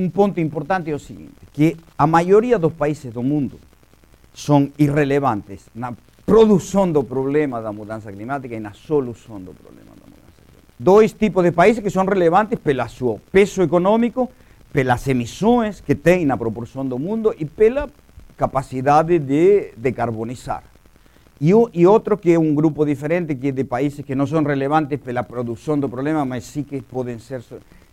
um ponto importante é o seguinte, que a maioria dos países do mundo são irrelevantes na produção do problema da mudança climática e na solução do problema da mudança climática. Dois tipos de países que são relevantes pelo seu peso econômico, pelas emissões que tem na proporção do mundo e pela capacidade de decarbonizar. E, e outro que é um grupo diferente, que é de países que não são relevantes pela produção do problema, mas sim que podem ser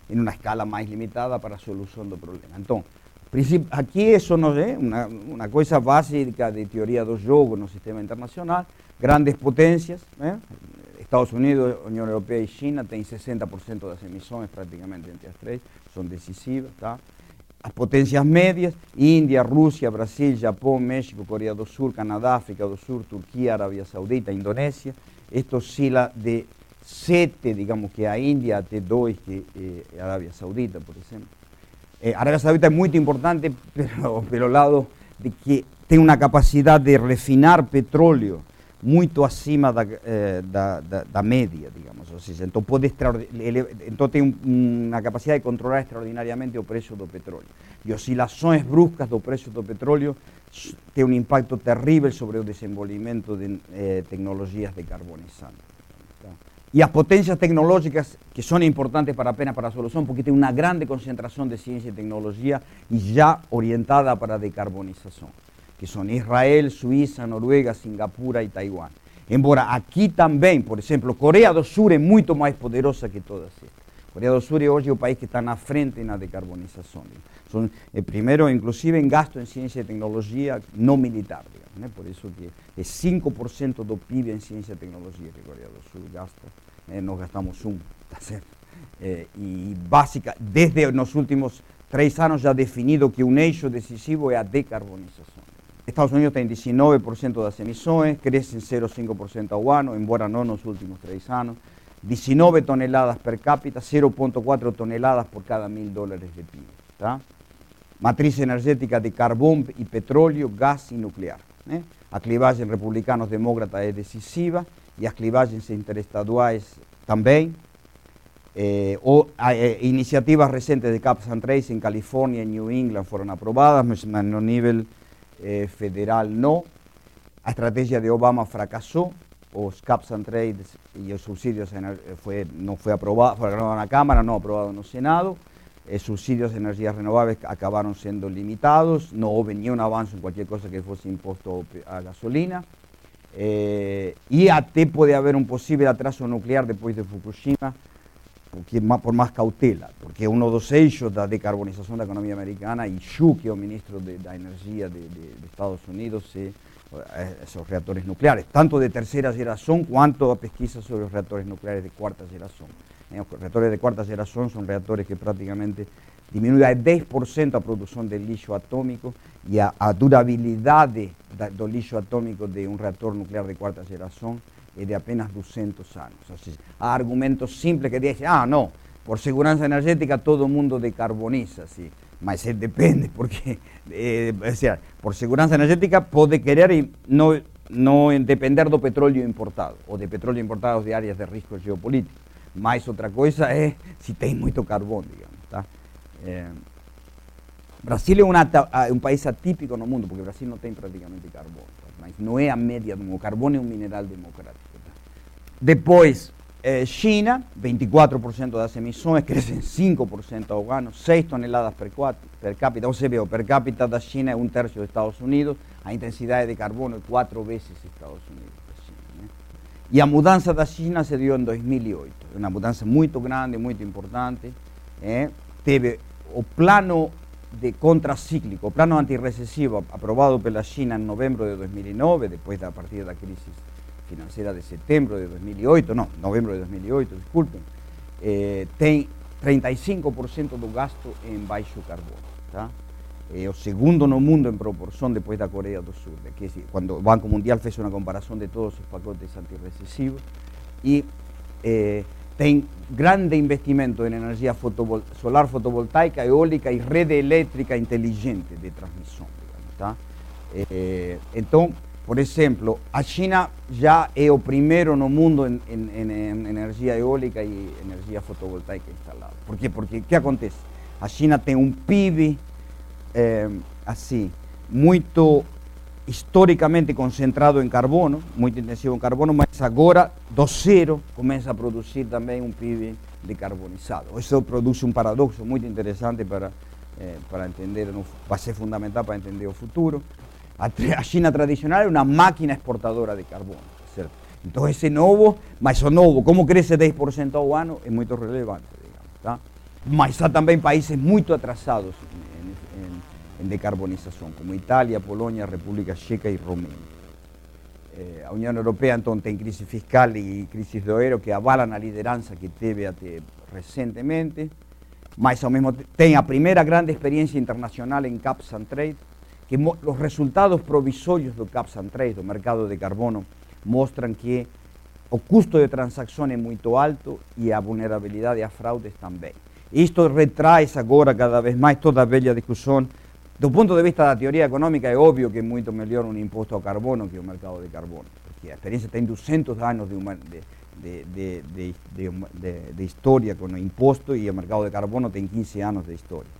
em uma escala mais limitada para a solução do problema. Então, aqui isso não é uma, coisa básica de teoria do jogo no sistema internacional, grandes potências, né? Estados Unidos, União Europeia e China têm 60% das emissões praticamente entre as três, são decisivas, tá? As potências médias, Índia, Rússia, Brasil, Japão, México, Coreia do Sul, Canadá, África do Sul, Turquia, Arábia Saudita, Indonésia, isto oscila de 7, digamos que a Índia, até 2, que é a Arábia Saudita, por exemplo. Eh, Arábia Saudita é muito importante pelo, pelo lado de que tem uma capacidade de refinar petróleo muito acima da, eh, da, média, digamos. Ou seja, então, pode então tem uma capacidade de controlar extraordinariamente o preço do petróleo. E oscilações bruscas do preço do petróleo têm um impacto terrível sobre o desenvolvimento de eh, tecnologias decarbonizantes. E as potências tecnológicas que são importantes para apenas para a solução, porque tem uma grande concentração de ciência e tecnologia e já orientada para a decarbonização que são Israel, Suíça, Noruega, Singapura e Taiwan. Embora aqui também, por exemplo, Coreia do Sul é muito mais poderosa que todas estas. Coreia do Sul é hoje o país que está na frente na decarbonização. São, é, primeiro, inclusive, em gasto em ciência e tecnologia não militar. Né? Por isso que é 5% do PIB em ciência e tecnologia que a Coreia do gasta. Né? Nós gastamos um, tá certo? É, e básica, desde nos últimos três anos já definido que um eixo decisivo é a decarbonização. Estados Unidos tem 19% das emissões, cresce em 0,5% ao ano, embora não nos últimos três anos. 19 toneladas per capita, 0,4 toneladas por cada mil dólares de PIB. Tá? Matriz energética de carvão e petróleo, gás e nuclear. Né? A clivagem republicanos-demócrata é decisiva e as clivagens interestaduais também. Eh, o, eh, iniciativas recentes de Caps and Trace em Califórnia e New England foram aprovadas, mas no nível eh, federal no. A estrategia de Obama fracasó, los caps and trades y los subsidios fue, no fue aprobado, fue aprobado en la Cámara, no aprobado en el Senado. Eh, subsidios de energías renovables acabaron siendo limitados, no hubo ni un avance en cualquier cosa que fuese impuesto a gasolina. Eh, y até puede haber un posible atraso nuclear después de Fukushima, por más cautela, porque uno dos eixos da decarbonización de la economía americana, y Xu, que es el ministro de, la energía de, Estados Unidos, eh, esos reactores nucleares, tanto de tercera generación cuanto a pesquisa sobre los reactores nucleares de cuarta generación. Eh, los reactores de cuarta generación son reactores que prácticamente disminuyen 10% la producción del lixo atómico y a, durabilidad del lixo atómico de un reactor nuclear de cuarta generación es de apenas 200 años. hay argumentos simples que dicen, ah, no, por seguridad energética todo el mundo decarboniza. Mas depende, porque eh, por seguridad energética puede querer y no, no depender del petróleo importado, o de petróleo importado de áreas de riesgo geopolítico. Mas otra cosa es si tem mucho carbón, digamos. Eh, Brasil es un país atípico el mundo, porque Brasil no tiene prácticamente carbón. no es a média do carbón es un mineral democrático. Depois, eh, China, 24% das emissões, crescem 5% ao ano, 6 toneladas per, per vê, o per capita da China é um terço dos Estados Unidos, a intensidade de carbono é quatro vezes Estados Unidos. China, né? E a mudança da China se deu em 2008, uma mudança muito grande, muito importante. Eh? Teve o plano de contracíclico, plano antirrecessivo aprovado pela China em novembro de 2009, depois da partida da crise financiera de septiembre de 2008, no, noviembre de 2008, disculpen, eh, 35% do gasto en baixo carbono. Tá? Eh, o segundo no mundo en proporción después de Corea del Sur. Que, cuando el Banco Mundial fez una comparación de todos sus pacotes antirrecesivos y eh, tem grande investimento en energía solar fotovoltaica, eólica y red eléctrica inteligente de entonces, por exemplo, a China já é o primeiro no mundo em, em, em energia eólica e energia fotovoltaica instalada. Por quê? Porque o que acontece? A China tem um PIB é, assim, muito historicamente concentrado em carbono, muito intensivo em carbono, mas agora do zero começa a produzir também um PIB decarbonizado. Isso produz um paradoxo muito interessante para, eh, para entender, vai ser fundamental para entender o futuro. A, a China tradicional é uma máquina exportadora de carbono, certo? Então esse novo, mas novo, como cresce 10% ao ano, é muito relevante, digamos, tá? Mas há também países muito atrasados en decarbonización, como Italia, Polonia, República Checa y Romania. Eh, la Unión Europea entonces en crisis fiscal y crisis de oero que avalan la lideranza que teve recientemente, mas al mismo tiempo tiene la primera gran experiencia internacional en Caps and Trade, que los resultados provisorios del Caps and Trade, del mercado de carbono, muestran que el costo de transacción es muy alto y la vulnerabilidad a fraudes también. Esto retrae ahora cada vez más toda bella discusión desde un punto de vista de la teoría económica es obvio que es mucho mejor un impuesto a carbono que un mercado de carbono, porque la experiencia tiene 200 años de, de, historia con el impuesto y el mercado de carbono tiene 15 años de historia.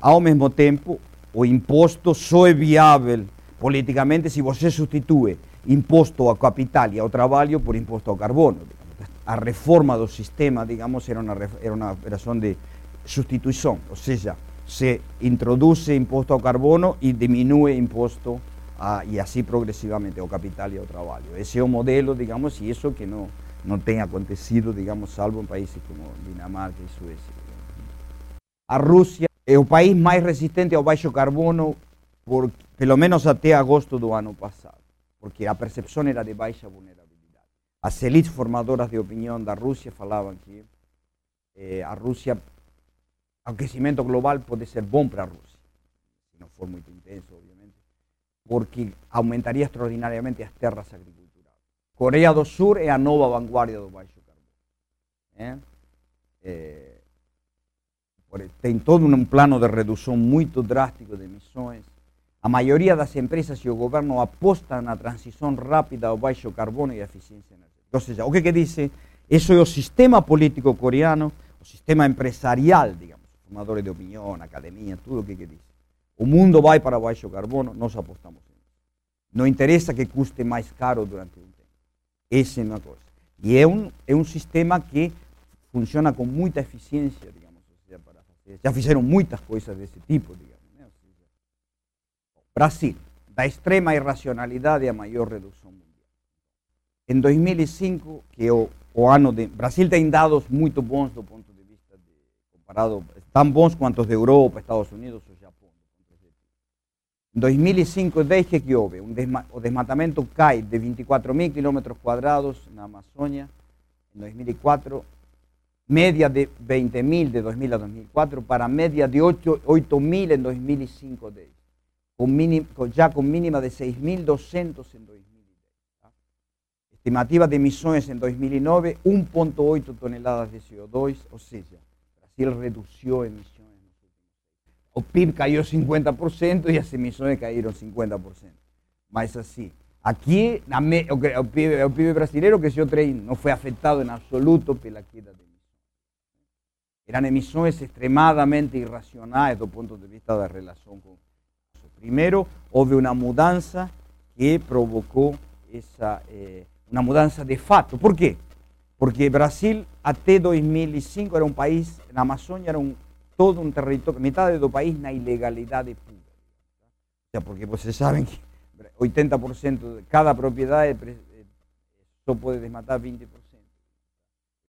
Al mismo tiempo, el impuesto solo es viable políticamente si usted sustituye impuesto a capital y a trabajo por impuesto a carbono. La reforma del sistema, digamos, era una, era una operación de sustitución, o sea, se introduce impuesto a carbono y disminuye impuesto y así progresivamente, o capital y o trabajo. Ese es un modelo, digamos, y eso que no, no tenga acontecido, digamos, salvo en países como Dinamarca y Suecia. A Rusia es el país más resistente al bajo carbono, por, pelo menos hasta agosto del año pasado, porque la percepción era de baja vulnerabilidad. Las élites formadoras de opinión de Rusia falaban que eh, a Rusia el crecimiento global puede ser bom para Rusia, si no fuera muy intenso, obviamente, porque aumentaría extraordinariamente las tierras agriculturales. Corea del Sur es la nueva vanguardia del baixo carbono. ¿eh? Eh, todo un plano de reducción muy drástico de emisiones. La mayoría de las empresas y el gobierno apostan a transición rápida al baixo carbono y a eficiencia energética. Entonces, ¿o qué dice? Eso es el sistema político coreano, el sistema empresarial, digamos formadores de opinión, academia, todo lo que, que dice. O mundo va para baixo carbono, nós apostamos en eso. No interesa que custe más caro durante un tiempo. Esa es una cosa. Y es un, es un sistema que funciona con mucha eficiencia, digamos. O sea, para hacer, ya hicieron muchas cosas de ese tipo, digamos. ¿no? Brasil, da extrema irracionalidad y a mayor reducción mundial. En 2005, que o, o ano de... Brasil tem dados muito bons do ponto de vista de, comparado tan bons cuantos de Europa, Estados Unidos o Japón. En 2005, desde que houve, un desma o desmatamento cae de 24.000 kilómetros cuadrados en la Amazonia en 2004, media de 20.000 de 2000 a 2004 para media de 8.000 en 2005 con, ya con mínima de 6.200 en 2010. Estimativa de emisiones en 2009, 1.8 toneladas de CO2, o sea, Brasil redució emisiones. O PIB cayó 50% y las emisiones cayeron 50%. Mas así, aquí el PIB, brasileño creció 3, no fue afectado en absoluto por la queda de Eran emisiones extremadamente irracionales desde el punto de vista de la relación con eso. Primero, hubo una mudanza que provocó esa, eh, una mudanza de facto. ¿Por qué? Porque Brasil, hasta 2005, era un país, en Amazonia era un, todo un territorio, mitad del país na ilegalidad pura. O sea, porque ustedes saben que 80% de cada propiedad solo puede desmatar 20%.